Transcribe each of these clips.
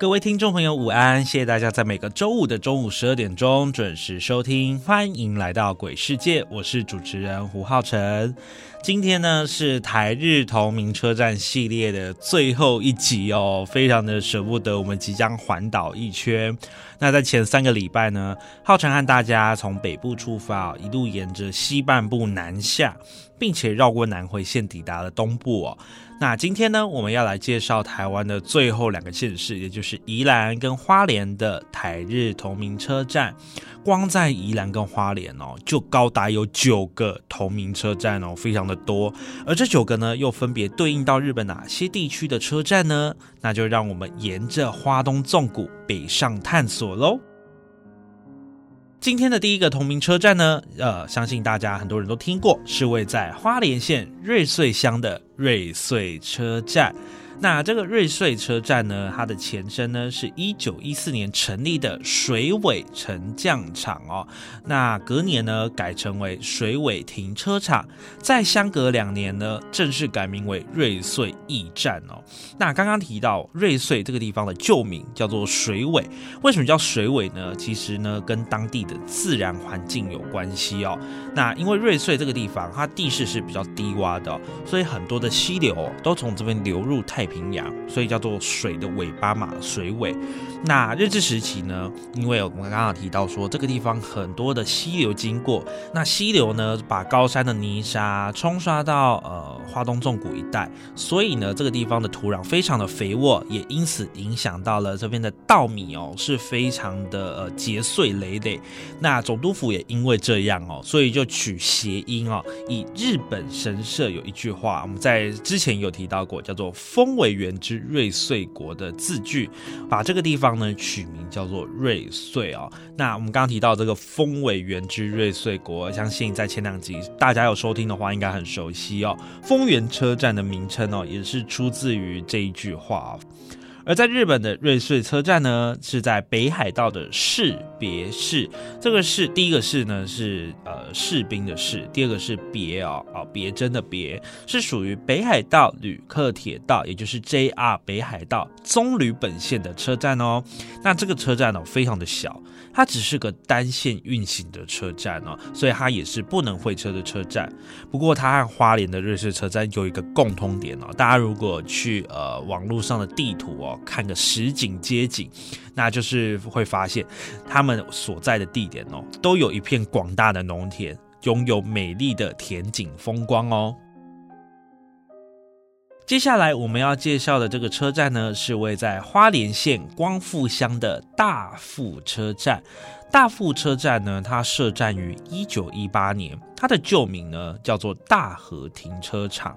各位听众朋友，午安！谢谢大家在每个周五的中午十二点钟准时收听，欢迎来到鬼世界，我是主持人胡浩辰。今天呢是台日同名车站系列的最后一集哦，非常的舍不得，我们即将环岛一圈。那在前三个礼拜呢，浩辰和大家从北部出发，一路沿着西半部南下，并且绕过南回线抵达了东部哦。那今天呢，我们要来介绍台湾的最后两个县市，也就是宜兰跟花莲的台日同名车站。光在宜兰跟花莲哦，就高达有九个同名车站哦，非常的多。而这九个呢，又分别对应到日本哪些地区的车站呢？那就让我们沿着花东纵谷北上探索喽。今天的第一个同名车站呢，呃，相信大家很多人都听过，是位在花莲县瑞穗乡的瑞穗车站。那这个瑞穗车站呢，它的前身呢是一九一四年成立的水尾沉降场哦。那隔年呢改成为水尾停车场，在相隔两年呢正式改名为瑞穗驿站哦。那刚刚提到瑞穗这个地方的旧名叫做水尾，为什么叫水尾呢？其实呢跟当地的自然环境有关系哦。那因为瑞穗这个地方它地势是比较低洼的，所以很多的溪流都从这边流入太。平洋，所以叫做水的尾巴嘛，水尾。那日治时期呢，因为我们刚刚提到说这个地方很多的溪流经过，那溪流呢把高山的泥沙冲刷到呃花东纵谷一带，所以呢这个地方的土壤非常的肥沃，也因此影响到了这边的稻米哦是非常的呃结穗累累。那总督府也因为这样哦，所以就取谐音哦，以日本神社有一句话，我们在之前有提到过，叫做风。尾源之瑞穗国的字句，把这个地方呢取名叫做瑞穗哦。那我们刚刚提到这个丰尾原之瑞穗国，相信在前两集大家有收听的话，应该很熟悉哦。丰原车站的名称哦，也是出自于这一句话。而在日本的瑞穗车站呢，是在北海道的士别市。这个士，第一个士呢是呃士兵的士，第二个是别哦哦别针的别，是属于北海道旅客铁道，也就是 JR 北海道棕榈本线的车站哦。那这个车站呢，非常的小。它只是个单线运行的车站哦，所以它也是不能会车的车站。不过它和花莲的瑞士车站有一个共通点哦，大家如果去呃网络上的地图哦看个实景街景，那就是会发现他们所在的地点哦都有一片广大的农田，拥有美丽的田景风光哦。接下来我们要介绍的这个车站呢，是位在花莲县光复乡的大富车站。大富车站呢，它设站于一九一八年，它的旧名呢叫做大和停车场。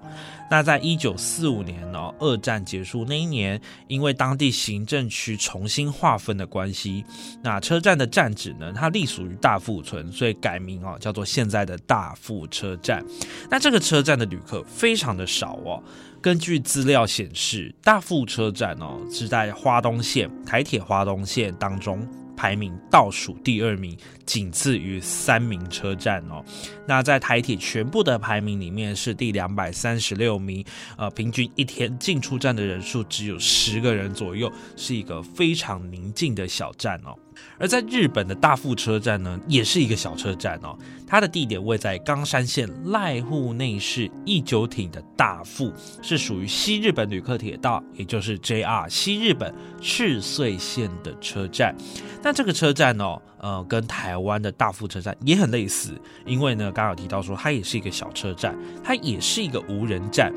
那在一九四五年呢，二战结束那一年，因为当地行政区重新划分的关系，那车站的站址呢，它隶属于大富村，所以改名哦，叫做现在的大富车站。那这个车站的旅客非常的少哦。根据资料显示，大富车站哦是在花东线台铁花东线当中。排名倒数第二名，仅次于三名车站哦。那在台铁全部的排名里面是第两百三十六名，呃，平均一天进出站的人数只有十个人左右，是一个非常宁静的小站哦。而在日本的大富车站呢，也是一个小车站哦。它的地点位在冈山县濑户内市一九町的大富，是属于西日本旅客铁道，也就是 JR 西日本赤穗线的车站。那这个车站哦，呃，跟台湾的大富车站也很类似，因为呢，刚刚有提到说它也是一个小车站，它也是一个无人站。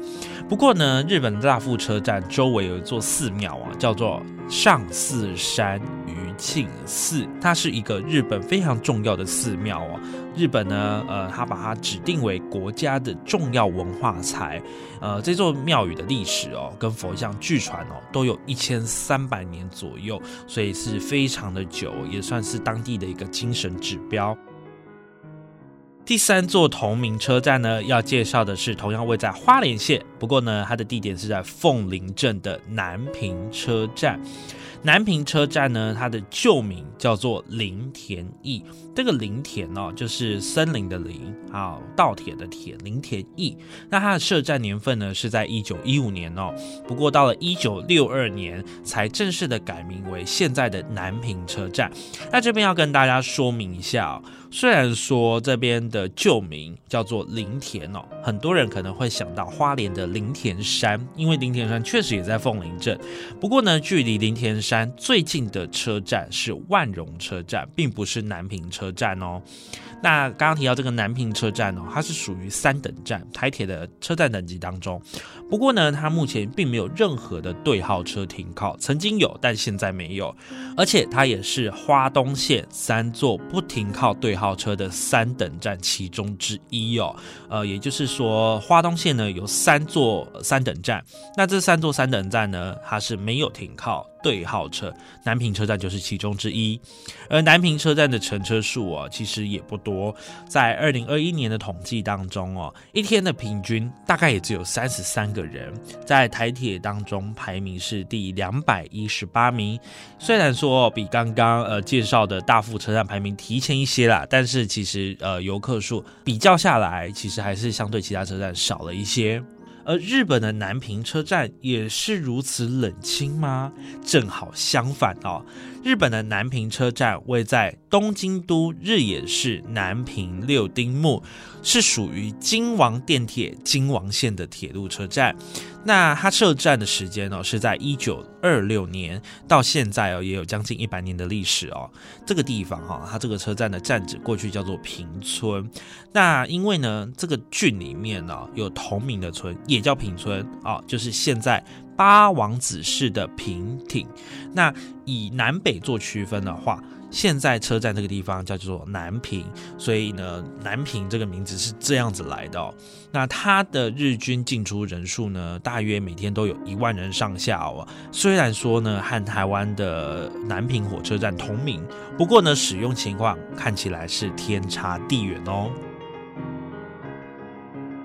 不过呢，日本的大富车站周围有一座寺庙啊，叫做上寺山庆寺，它是一个日本非常重要的寺庙哦。日本呢，呃，它把它指定为国家的重要文化财。呃，这座庙宇的历史哦，跟佛像据传哦，都有一千三百年左右，所以是非常的久，也算是当地的一个精神指标。第三座同名车站呢，要介绍的是同样位在花莲县，不过呢，它的地点是在凤林镇的南平车站。南平车站呢，它的旧名叫做林田驿。这个林田哦，就是森林的林，啊稻田的田，林田驿。那它的设站年份呢，是在一九一五年哦。不过到了一九六二年，才正式的改名为现在的南平车站。那这边要跟大家说明一下。虽然说这边的旧名叫做林田哦，很多人可能会想到花莲的林田山，因为林田山确实也在凤林镇。不过呢，距离林田山最近的车站是万荣车站，并不是南平车站哦。那刚刚提到这个南平车站哦，它是属于三等站，台铁的车站等级当中。不过呢，它目前并没有任何的对号车停靠，曾经有，但现在没有。而且它也是花东线三座不停靠对号号车的三等站其中之一哦。呃，也就是说，花东线呢有三座三等站，那这三座三等站呢，它是没有停靠。对号车，南平车站就是其中之一。而南平车站的乘车数哦，其实也不多。在二零二一年的统计当中哦，一天的平均大概也只有三十三个人。在台铁当中排名是第两百一十八名。虽然说比刚刚呃介绍的大富车站排名提前一些啦，但是其实呃游客数比较下来，其实还是相对其他车站少了一些。而日本的南平车站也是如此冷清吗？正好相反哦。日本的南平车站位在东京都日野市南平六丁目，是属于京王电铁京王线的铁路车站。那它设站的时间呢，是在一九二六年到现在哦，也有将近一百年的历史哦。这个地方哈，它这个车站的站址过去叫做平村。那因为呢，这个郡里面呢有同名的村，也叫平村哦，就是现在。八王子市的平町，那以南北做区分的话，现在车站这个地方叫做南平，所以呢，南平这个名字是这样子来的。哦。那它的日均进出人数呢，大约每天都有一万人上下哦。虽然说呢，和台湾的南平火车站同名，不过呢，使用情况看起来是天差地远哦。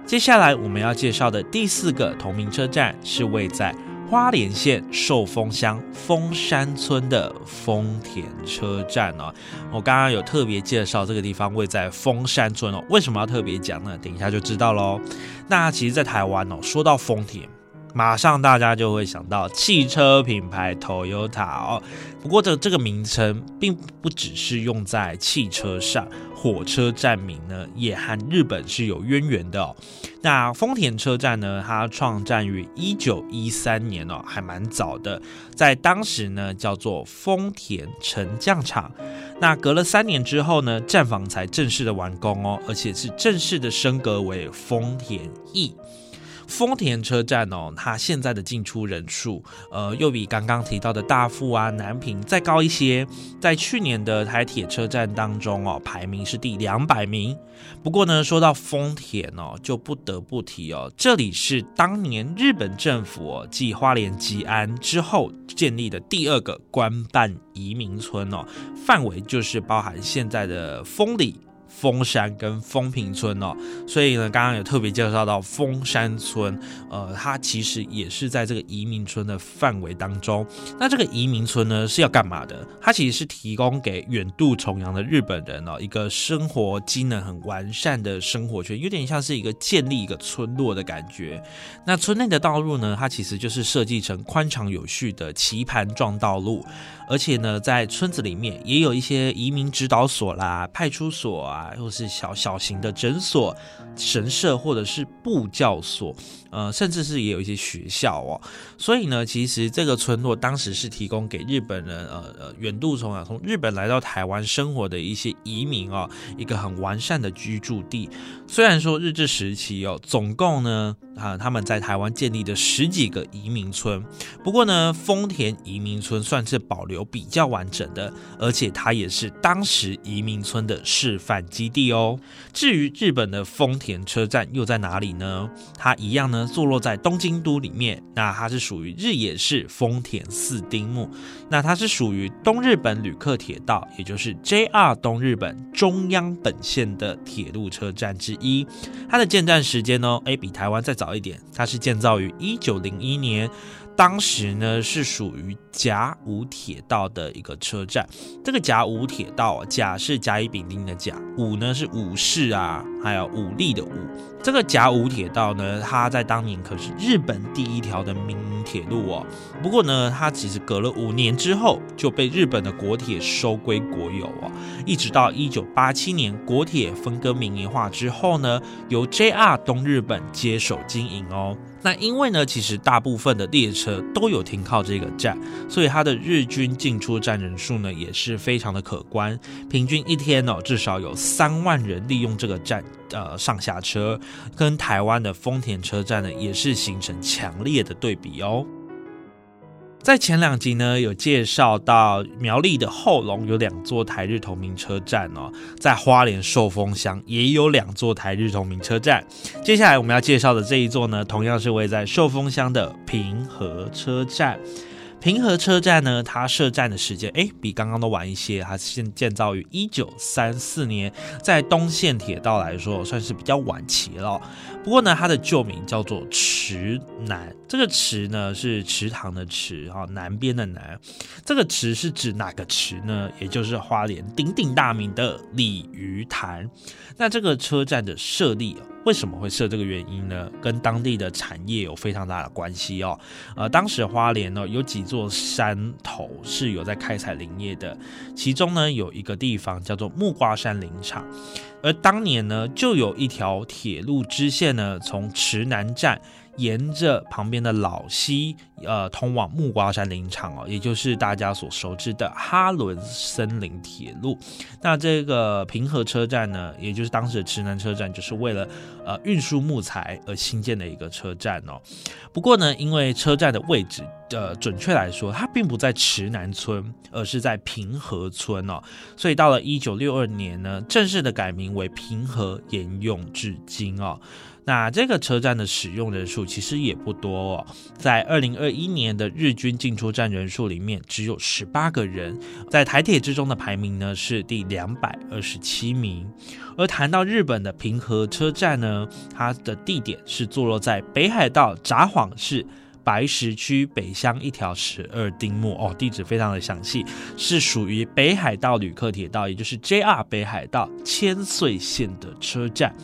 接下来我们要介绍的第四个同名车站是位在花莲县寿丰乡丰山村的丰田车站哦。我刚刚有特别介绍这个地方位在丰山村哦，为什么要特别讲呢？等一下就知道喽。那其实，在台湾哦，说到丰田。马上大家就会想到汽车品牌 Toyota 哦，不过这这个名称并不只是用在汽车上，火车站名呢也和日本是有渊源的哦。那丰田车站呢，它创站于一九一三年哦，还蛮早的，在当时呢叫做丰田沉降场。那隔了三年之后呢，站房才正式的完工哦，而且是正式的升格为丰田驿。丰田车站哦，它现在的进出人数，呃，又比刚刚提到的大富啊、南平再高一些。在去年的台铁车站当中哦，排名是第两百名。不过呢，说到丰田哦，就不得不提哦，这里是当年日本政府哦继花莲吉安之后建立的第二个官办移民村哦，范围就是包含现在的丰里。峰山跟丰平村哦，所以呢，刚刚有特别介绍到峰山村，呃，它其实也是在这个移民村的范围当中。那这个移民村呢是要干嘛的？它其实是提供给远渡重洋的日本人哦，一个生活机能很完善的生活圈，有点像是一个建立一个村落的感觉。那村内的道路呢，它其实就是设计成宽敞有序的棋盘状道路。而且呢，在村子里面也有一些移民指导所啦、派出所啊，或是小小型的诊所、神社或者是布教所，呃，甚至是也有一些学校哦。所以呢，其实这个村落当时是提供给日本人，呃呃，远渡从啊，从日本来到台湾生活的一些移民哦，一个很完善的居住地。虽然说日治时期哦，总共呢。啊，他们在台湾建立的十几个移民村，不过呢，丰田移民村算是保留比较完整的，而且它也是当时移民村的示范基地哦。至于日本的丰田车站又在哪里呢？它一样呢，坐落在东京都里面。那它是属于日野市丰田四丁目，那它是属于东日本旅客铁道，也就是 JR 东日本中央本线的铁路车站之一。它的建站时间呢，诶，比台湾再早。一点，它是建造于一九零一年，当时呢是属于甲午铁道的一个车站。这个甲午铁道，甲是甲乙丙丁的甲，午呢是武士啊，还有武力的武。这个甲午铁道呢，它在当年可是日本第一条的民营铁路哦。不过呢，它其实隔了五年之后就被日本的国铁收归国有哦。一直到一九八七年国铁分割民营化之后呢，由 JR 东日本接手经营哦。那因为呢，其实大部分的列车都有停靠这个站，所以它的日均进出站人数呢也是非常的可观，平均一天哦至少有三万人利用这个站呃上下车，跟台湾的丰田车站呢也是形成强烈的对比哦。在前两集呢，有介绍到苗栗的后龙有两座台日同名车站哦，在花莲寿丰乡也有两座台日同名车站。接下来我们要介绍的这一座呢，同样是位在寿丰乡的平和车站。平和车站呢，它设站的时间哎，比刚刚都晚一些，它建建造于一九三四年，在东线铁道来说算是比较晚期了。不过呢，它的旧名叫做池南，这个池呢是池塘的池哈，南边的南。这个池是指哪个池呢？也就是花莲鼎鼎大名的鲤鱼潭。那这个车站的设立为什么会设这个原因呢？跟当地的产业有非常大的关系哦。呃，当时花莲呢有几座山头是有在开采林业的，其中呢有一个地方叫做木瓜山林场，而当年呢就有一条铁路支线呢从池南站。沿着旁边的老溪，呃，通往木瓜山林场哦，也就是大家所熟知的哈伦森林铁路。那这个平和车站呢，也就是当时的池南车站，就是为了呃运输木材而新建的一个车站哦。不过呢，因为车站的位置，呃，准确来说，它并不在池南村，而是在平和村哦，所以到了一九六二年呢，正式的改名为平和，沿用至今哦。那这个车站的使用人数其实也不多哦，在二零二一年的日均进出站人数里面只有十八个人，在台铁之中的排名呢是第两百二十七名。而谈到日本的平和车站呢，它的地点是坐落在北海道札幌市白石区北乡一条十二丁目哦，地址非常的详细，是属于北海道旅客铁道，也就是 JR 北海道千岁线的车站。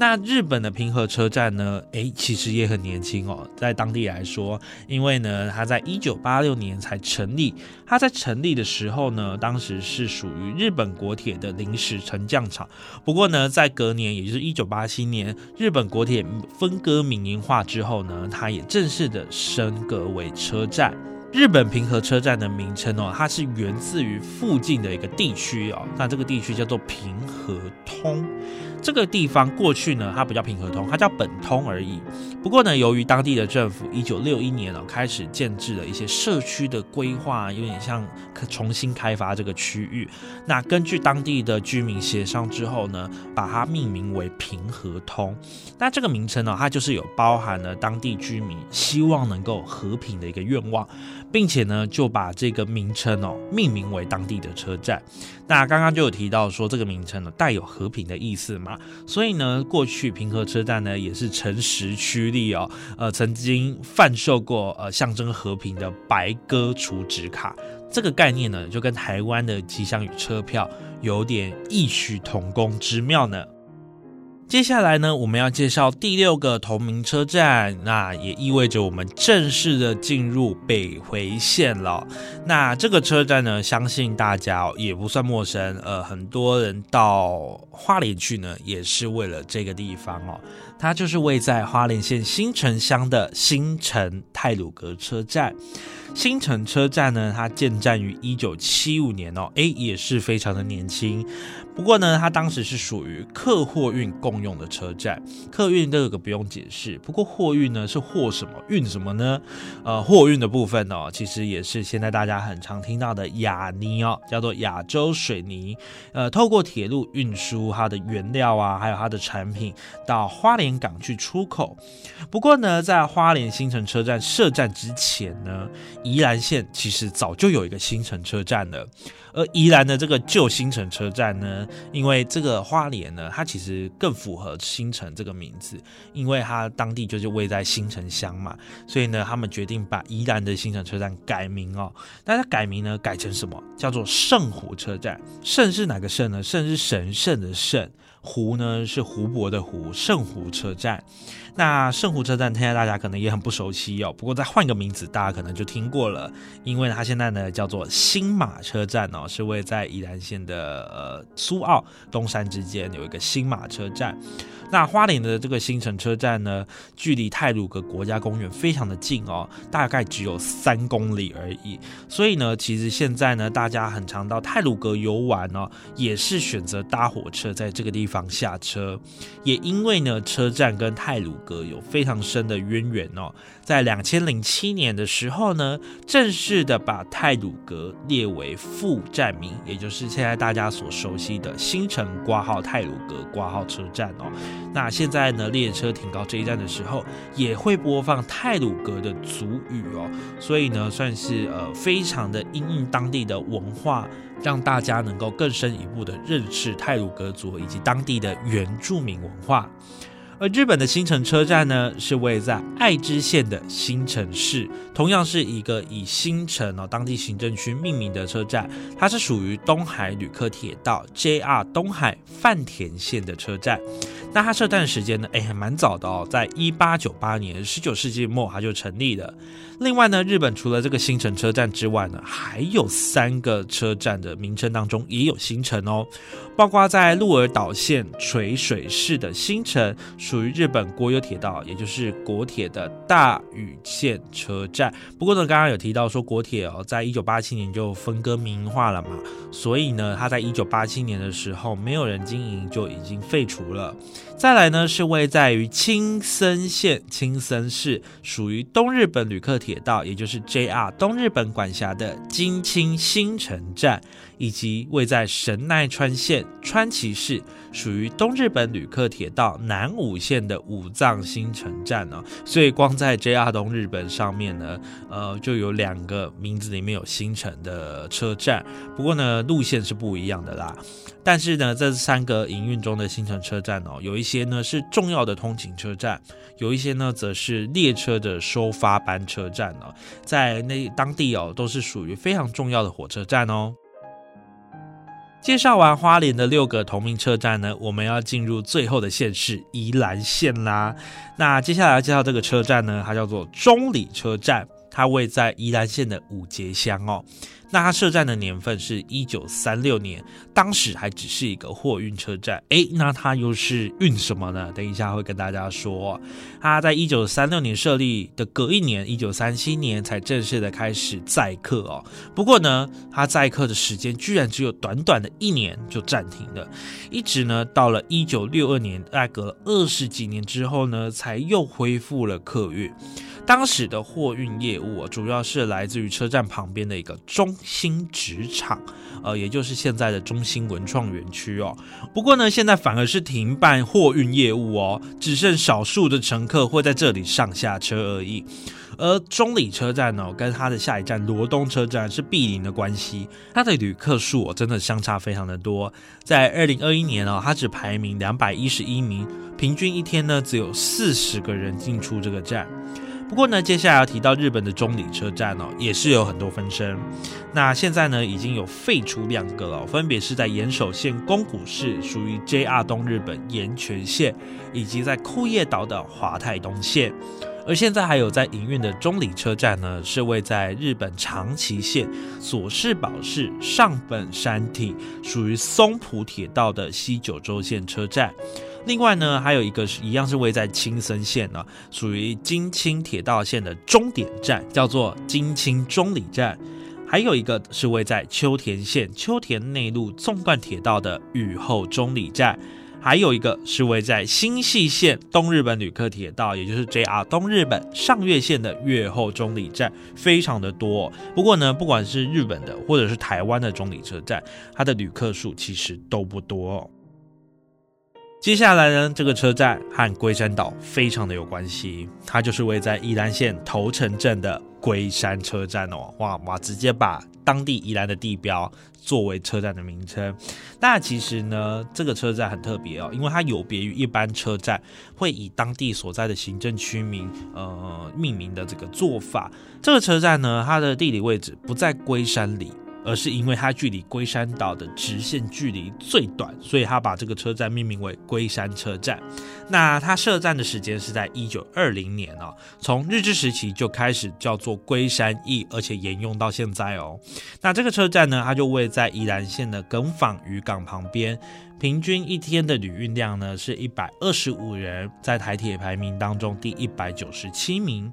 那日本的平和车站呢？诶，其实也很年轻哦，在当地来说，因为呢，它在一九八六年才成立。它在成立的时候呢，当时是属于日本国铁的临时沉降场。不过呢，在隔年，也就是一九八七年，日本国铁分割民营化之后呢，它也正式的升格为车站。日本平和车站的名称哦，它是源自于附近的一个地区哦，那这个地区叫做平和通。这个地方过去呢，它不叫平和通，它叫本通而已。不过呢，由于当地的政府一九六一年哦开始建制了一些社区的规划，有点像重新开发这个区域。那根据当地的居民协商之后呢，把它命名为平和通。那这个名称呢，它就是有包含了当地居民希望能够和平的一个愿望。并且呢，就把这个名称哦命名为当地的车站。那刚刚就有提到说，这个名称呢带有和平的意思嘛，所以呢，过去平和车站呢也是诚实趋利哦，呃，曾经贩售过呃象征和平的白鸽储值卡。这个概念呢，就跟台湾的吉祥与车票有点异曲同工之妙呢。接下来呢，我们要介绍第六个同名车站，那也意味着我们正式的进入北回线了。那这个车站呢，相信大家也不算陌生，呃，很多人到花莲去呢，也是为了这个地方哦。它就是位在花莲县新城乡的新城泰鲁阁车站。新城车站呢，它建站于一九七五年哦，诶，也是非常的年轻。不过呢，它当时是属于客货运共用的车站，客运这个不用解释。不过货运呢，是货什么运什么呢？呃，货运的部分哦，其实也是现在大家很常听到的亚泥哦，叫做亚洲水泥。呃，透过铁路运输它的原料啊，还有它的产品到花莲港去出口。不过呢，在花莲新城车站设站之前呢，宜兰县其实早就有一个新城车站了。而宜兰的这个旧新城车站呢，因为这个花莲呢，它其实更符合新城这个名字，因为它当地就是位在新城乡嘛，所以呢，他们决定把宜兰的新城车站改名哦。那它改名呢，改成什么？叫做圣湖车站。圣是哪个圣呢？圣是神圣的圣。湖呢是湖泊的湖，圣湖车站。那圣湖车站现在大家可能也很不熟悉哦，不过再换个名字，大家可能就听过了，因为它现在呢叫做新马车站哦，是位在宜兰县的呃苏澳东山之间有一个新马车站。那花莲的这个新城车站呢，距离泰鲁阁国家公园非常的近哦，大概只有三公里而已。所以呢，其实现在呢，大家很常到泰鲁阁游玩哦，也是选择搭火车在这个地方下车。也因为呢，车站跟泰鲁有非常深的渊源哦，在两千零七年的时候呢，正式的把泰鲁格列为副站名，也就是现在大家所熟悉的新城挂号泰鲁格挂号车站哦。那现在呢，列车停靠这一站的时候，也会播放泰鲁格的族语哦，所以呢，算是呃非常的因应当地的文化，让大家能够更深一步的认识泰鲁格族以及当地的原住民文化。而日本的新城车站呢，是位在爱知县的新城市，同样是一个以新城哦当地行政区命名的车站，它是属于东海旅客铁道 JR 东海饭田线的车站。那它设站时间呢？哎，还蛮早的哦，在一八九八年，十九世纪末它就成立了。另外呢，日本除了这个新城车站之外呢，还有三个车站的名称当中也有新城哦，包括在鹿儿岛县垂水市的新城，属于日本国有铁道，也就是国铁的大宇线车站。不过呢，刚刚有提到说国铁哦，在一九八七年就分割民营化了嘛，所以呢，它在一九八七年的时候没有人经营就已经废除了。再来呢，是位在于青森县青森市，属于东日本旅客铁。道，也就是 JR 东日本管辖的金青新城站，以及位在神奈川县川崎市，属于东日本旅客铁道南武线的武藏新城站呢。所以光在 JR 东日本上面呢，呃，就有两个名字里面有新城的车站。不过呢，路线是不一样的啦。但是呢，这三个营运中的新城车站哦，有一些呢是重要的通勤车站，有一些呢则是列车的收发班车站哦，在那当地哦都是属于非常重要的火车站哦。介绍完花莲的六个同名车站呢，我们要进入最后的县市宜兰县啦。那接下来要介绍这个车站呢，它叫做中里车站，它位在宜兰县的五节乡哦。那它设站的年份是一九三六年，当时还只是一个货运车站。诶，那它又是运什么呢？等一下会跟大家说。它在一九三六年设立的隔一年，一九三七年才正式的开始载客哦。不过呢，它载客的时间居然只有短短的一年就暂停了，一直呢到了一九六二年，大概隔了二十几年之后呢，才又恢复了客运。当时的货运业务主要是来自于车站旁边的一个中心纸厂，呃，也就是现在的中心文创园区哦。不过呢，现在反而是停办货运业务哦，只剩少数的乘客会在这里上下车而已。而中里车站呢，跟它的下一站罗东车站是毗邻的关系，它的旅客数哦真的相差非常的多。在二零二一年哦，它只排名两百一十一名，平均一天呢只有四十个人进出这个站。不过呢，接下来要提到日本的中里车站哦，也是有很多分身。那现在呢，已经有废除两个了，分别是在岩手县宫古市，属于 JR 东日本岩泉线，以及在库页岛的华泰东线。而现在还有在营运的中里车站呢，是位在日本长崎县佐世保市上本山体，属于松浦铁道的西九州线车站。另外呢，还有一个是一样是位在青森县呢，属于京青铁道线的终点站，叫做京青中里站。还有一个是位在秋田县秋田内陆纵贯铁道的雨后中里站。还有一个是位在新系线东日本旅客铁道，也就是 JR 东日本上越线的越后中里站，非常的多。不过呢，不管是日本的或者是台湾的中里车站，它的旅客数其实都不多。接下来呢，这个车站和龟山岛非常的有关系，它就是位在宜兰县头城镇的龟山车站哦。哇哇，直接把当地宜兰的地标。作为车站的名称，那其实呢，这个车站很特别哦，因为它有别于一般车站会以当地所在的行政区名呃命名的这个做法。这个车站呢，它的地理位置不在龟山里。而是因为它距离龟山岛的直线距离最短，所以它把这个车站命名为龟山车站。那它设站的时间是在一九二零年哦，从日治时期就开始叫做龟山驿，而且沿用到现在哦。那这个车站呢，它就位在宜兰县的耿坊渔港旁边。平均一天的旅运量呢是一百二十五人，在台铁排名当中第一百九十七名。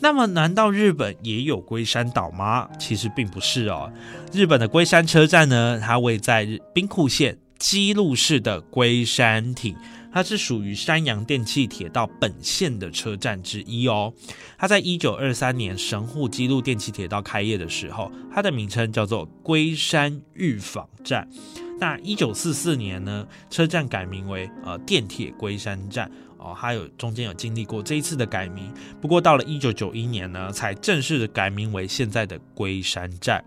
那么，难道日本也有龟山岛吗？其实并不是哦。日本的龟山车站呢，它位在兵库县基路市的龟山町，它是属于山阳电气铁道本线的车站之一哦。它在一九二三年神户基路电气铁道开业的时候，它的名称叫做龟山御坊站。那一九四四年呢，车站改名为呃电铁龟山站。哦，还有中间有经历过这一次的改名，不过到了一九九一年呢，才正式的改名为现在的龟山站。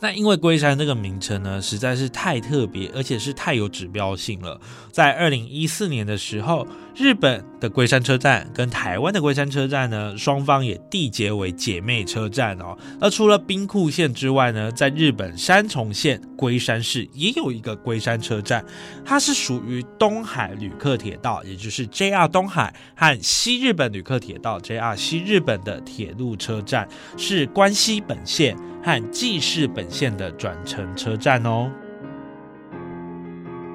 那因为龟山这个名称呢，实在是太特别，而且是太有指标性了。在二零一四年的时候，日本的龟山车站跟台湾的龟山车站呢，双方也缔结为姐妹车站哦。那除了兵库县之外呢，在日本山重县龟山市也有一个龟山车站，它是属于东海旅客铁道，也就是 JR 东东海和西日本旅客铁道 JR 西日本的铁路车站，是关西本线。和纪市本线的转乘车站哦。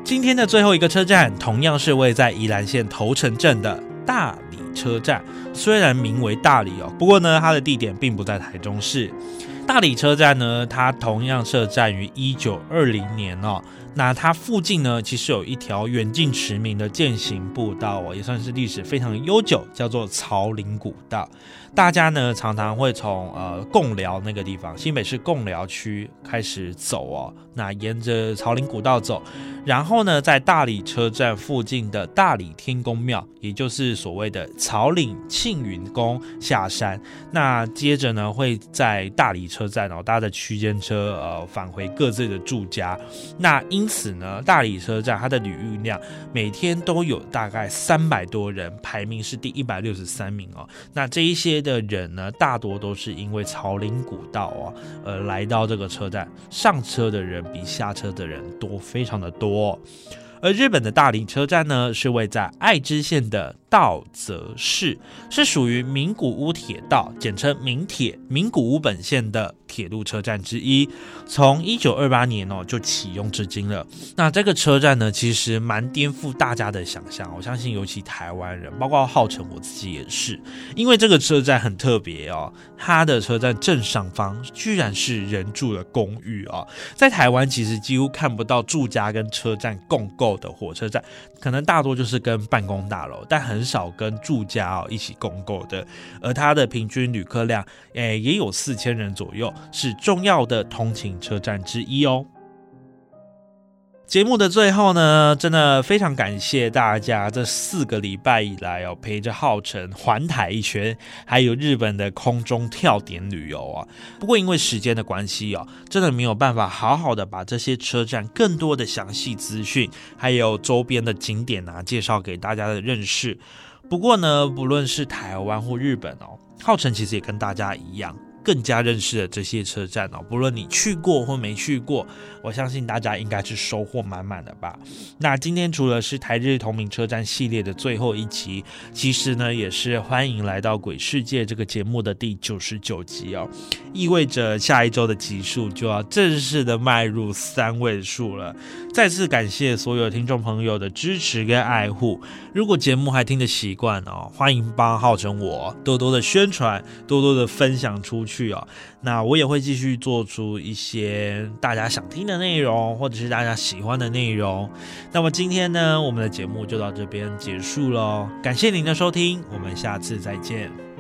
今天的最后一个车站，同样是位在宜兰县头城镇的大理车站。虽然名为大理哦，不过呢，它的地点并不在台中市。大理车站呢，它同样设站于一九二零年哦。那它附近呢，其实有一条远近驰名的践行步道哦，也算是历史非常悠久，叫做曹林古道。大家呢常常会从呃贡寮那个地方，新北市贡寮区开始走哦，那沿着草岭古道走，然后呢在大理车站附近的大理天公庙，也就是所谓的草岭庆云宫下山，那接着呢会在大理车站哦搭着区间车呃返回各自的住家，那因此呢大理车站它的旅运量每天都有大概三百多人，排名是第一百六十三名哦，那这一些。的人呢，大多都是因为朝林古道啊，呃，来到这个车站，上车的人比下车的人多，非常的多。而日本的大林车站呢，是位在爱知县的。道泽市是属于名古屋铁道，简称名铁，名古屋本线的铁路车站之一。从一九二八年哦就启用至今了。那这个车站呢，其实蛮颠覆大家的想象。我相信，尤其台湾人，包括浩辰我自己也是，因为这个车站很特别哦。它的车站正上方居然是人住的公寓啊！在台湾其实几乎看不到住家跟车站共构的火车站，可能大多就是跟办公大楼，但很。很少跟住家哦一起共购的，而它的平均旅客量诶也有四千人左右，是重要的通勤车站之一哦。节目的最后呢，真的非常感谢大家这四个礼拜以来哦陪着浩辰环台一圈，还有日本的空中跳点旅游啊。不过因为时间的关系哦，真的没有办法好好的把这些车站更多的详细资讯，还有周边的景点啊介绍给大家的认识。不过呢，不论是台湾或日本哦。浩辰其实也跟大家一样。更加认识了这些车站哦，不论你去过或没去过，我相信大家应该是收获满满的吧。那今天除了是台日同名车站系列的最后一集，其实呢也是欢迎来到《鬼世界》这个节目的第九十九集哦，意味着下一周的集数就要正式的迈入三位数了。再次感谢所有听众朋友的支持跟爱护。如果节目还听得习惯哦，欢迎帮浩成我多多的宣传，多多的分享出去去哦。那我也会继续做出一些大家想听的内容，或者是大家喜欢的内容。那么今天呢，我们的节目就到这边结束喽。感谢您的收听，我们下次再见。